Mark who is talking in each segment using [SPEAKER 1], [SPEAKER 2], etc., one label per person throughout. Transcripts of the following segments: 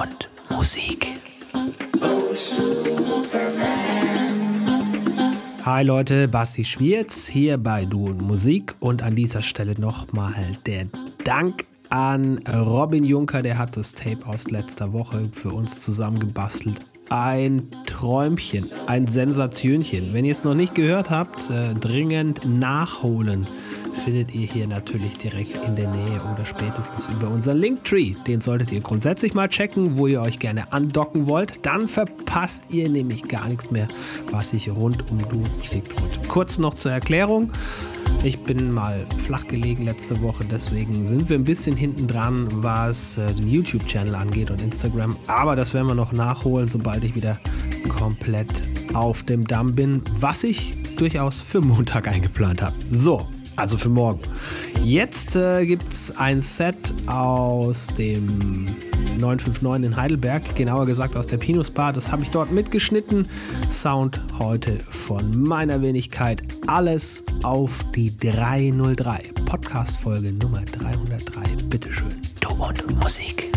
[SPEAKER 1] und Musik. Hi Leute, Basti Schwierz hier bei Du und Musik und an dieser Stelle nochmal der Dank an Robin Juncker, der hat das Tape aus letzter Woche für uns zusammengebastelt. Ein Träumchen, ein Sensationchen. Wenn ihr es noch nicht gehört habt, äh, dringend nachholen findet ihr hier natürlich direkt in der Nähe oder spätestens über unseren Linktree. Den solltet ihr grundsätzlich mal checken, wo ihr euch gerne andocken wollt. Dann verpasst ihr nämlich gar nichts mehr, was sich rund um Du tut. Kurz noch zur Erklärung. Ich bin mal flach gelegen letzte Woche, deswegen sind wir ein bisschen hinten dran, was äh, den YouTube-Channel angeht und Instagram. Aber das werden wir noch nachholen, sobald ich wieder komplett auf dem Damm bin, was ich durchaus für Montag eingeplant habe. So, also für morgen. Jetzt äh, gibt es ein Set aus dem 959 in Heidelberg, genauer gesagt aus der Pinus Bar. Das habe ich dort mitgeschnitten. Sound heute von meiner Wenigkeit. Alles auf die 303. Podcast-Folge Nummer 303. Bitteschön. Du und Musik.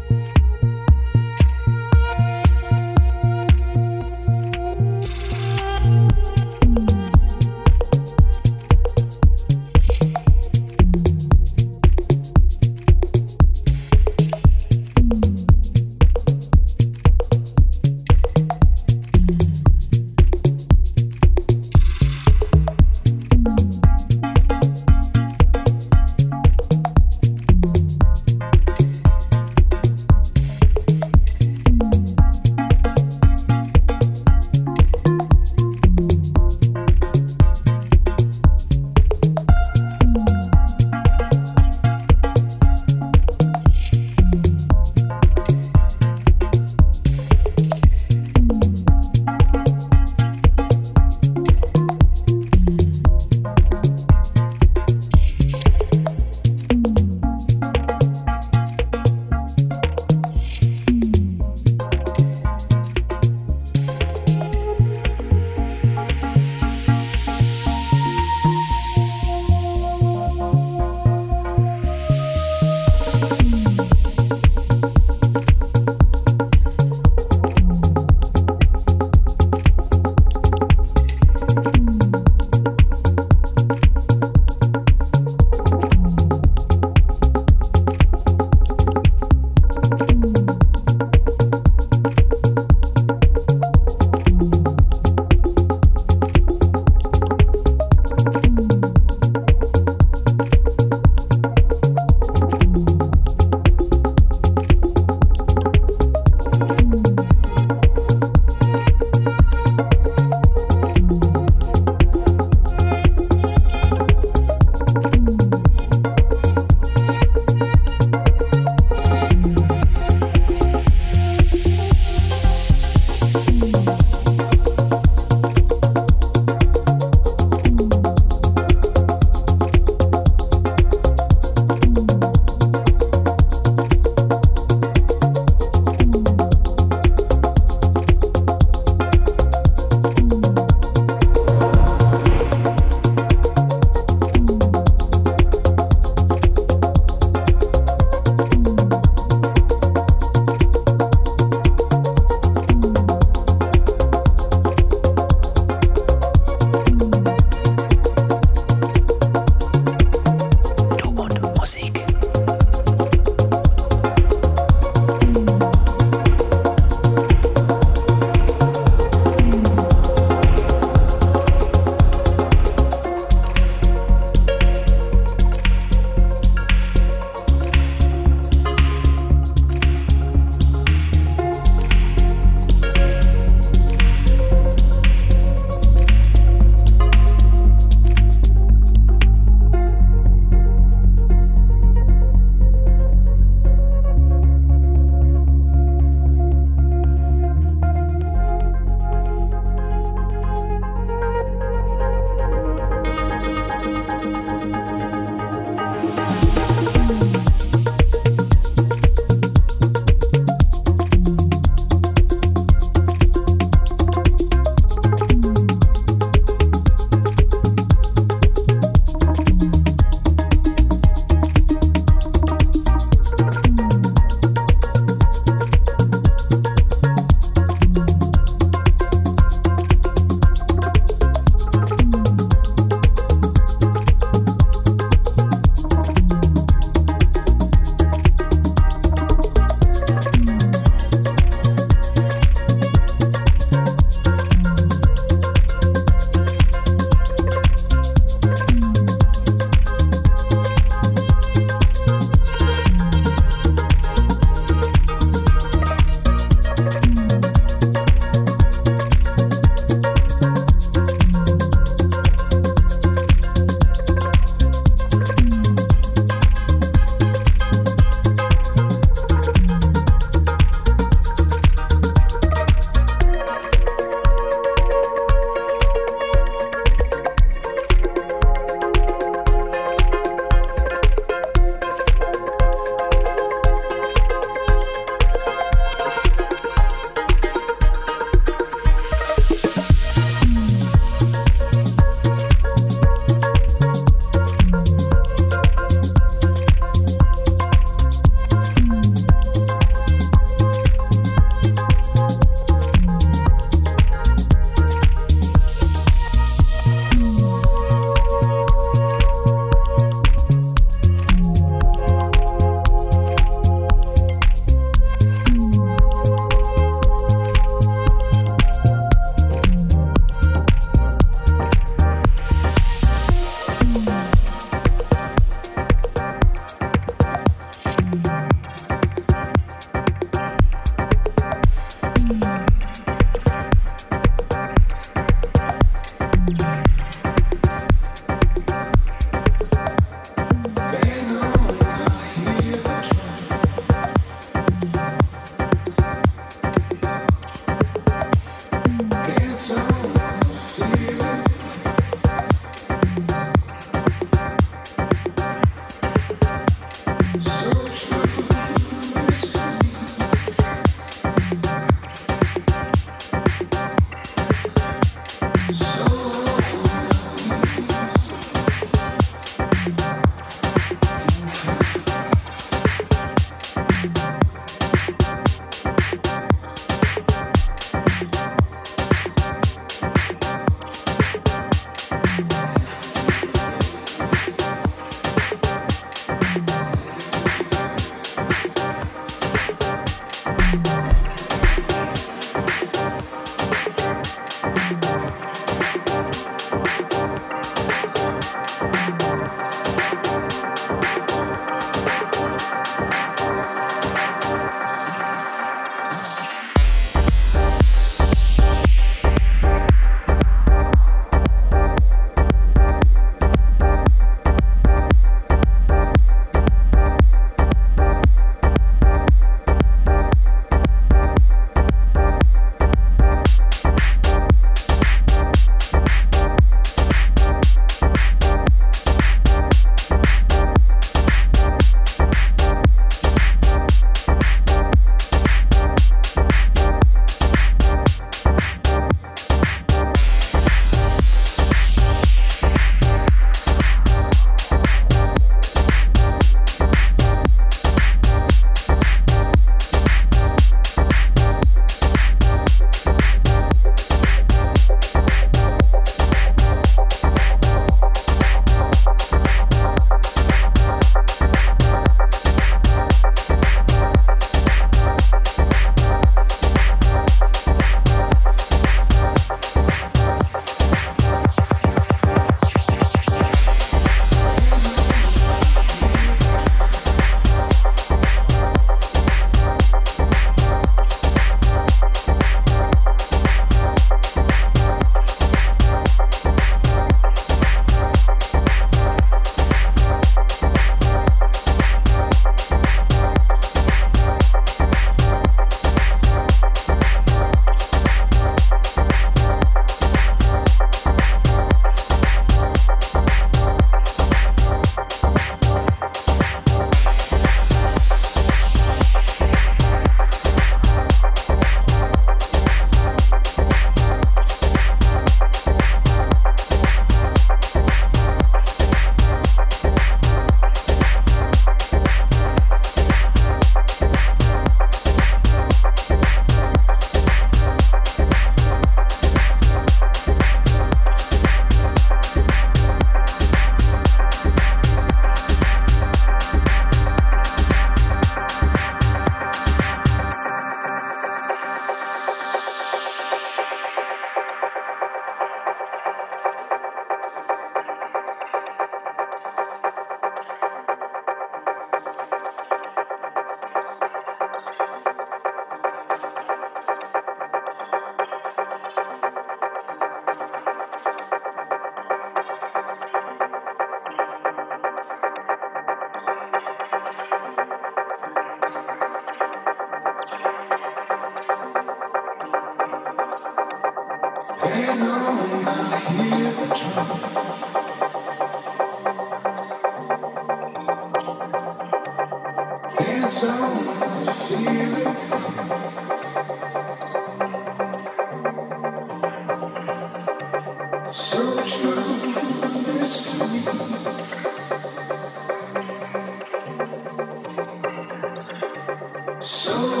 [SPEAKER 2] So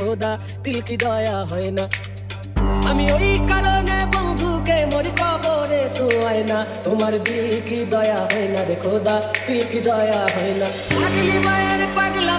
[SPEAKER 2] খোদা, দিল কি দয়া হয় না? আমি ওই কারণে বন্ধুকে মরি কবরে শোয় না। তোমার দিল কি দয়া হয় না রে খোদা, দিল কি দয়া হয় না? পাগলি মায়ের পাগলা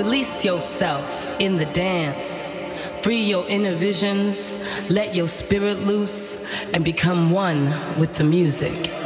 [SPEAKER 3] Release yourself in the dance. Free your inner visions, let your spirit loose, and become one with the music.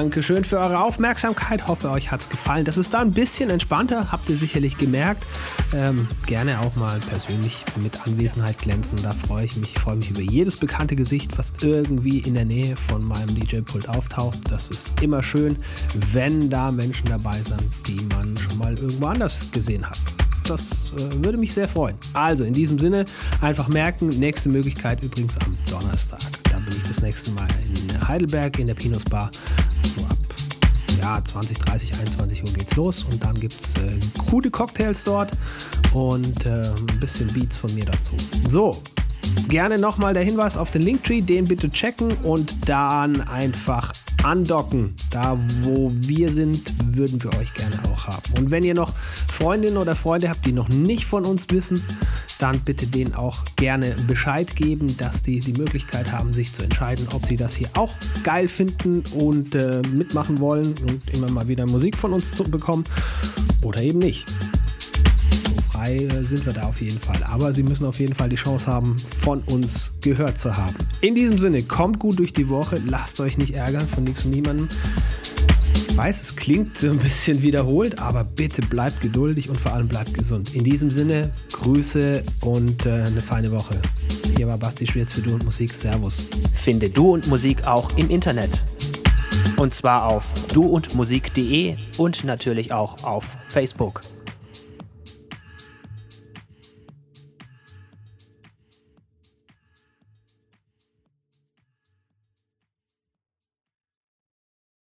[SPEAKER 1] Dankeschön für eure Aufmerksamkeit. Hoffe, euch hat es gefallen. Das ist da ein bisschen entspannter, habt ihr sicherlich gemerkt. Ähm, gerne auch mal persönlich mit Anwesenheit glänzen. Da freue ich mich. Ich freue mich über jedes bekannte Gesicht, was irgendwie in der Nähe von meinem DJ-Pult auftaucht. Das ist immer schön, wenn da Menschen dabei sind, die man schon mal irgendwo anders gesehen hat das äh, würde mich sehr freuen. Also in diesem Sinne einfach merken, nächste Möglichkeit übrigens am Donnerstag. Da bin ich das nächste Mal in Heidelberg in der Pinus Bar. Ja, 20, 30, 21 Uhr geht's los und dann gibt es äh, gute Cocktails dort und äh, ein bisschen Beats von mir dazu. So, gerne nochmal der Hinweis auf den Linktree, den bitte checken und dann einfach andocken. Da, wo wir sind, würden wir euch gerne auch haben. Und wenn ihr noch Freundinnen oder Freunde habt, die noch nicht von uns wissen, dann bitte denen auch gerne Bescheid geben, dass die die Möglichkeit haben, sich zu entscheiden, ob sie das hier auch geil finden und äh, mitmachen wollen und immer mal wieder Musik von uns zu bekommen oder eben nicht frei äh, sind wir da auf jeden Fall. Aber Sie müssen auf jeden Fall die Chance haben, von uns gehört zu haben. In diesem Sinne, kommt gut durch die Woche, lasst euch nicht ärgern von nichts und niemandem. Ich weiß, es klingt so ein bisschen wiederholt, aber bitte bleibt geduldig und vor allem bleibt gesund. In diesem Sinne, Grüße und äh, eine feine Woche. Hier war Basti Schwierz für Du und Musik. Servus.
[SPEAKER 4] Finde Du und Musik auch im Internet. Und zwar auf duundmusik.de und natürlich auch auf Facebook.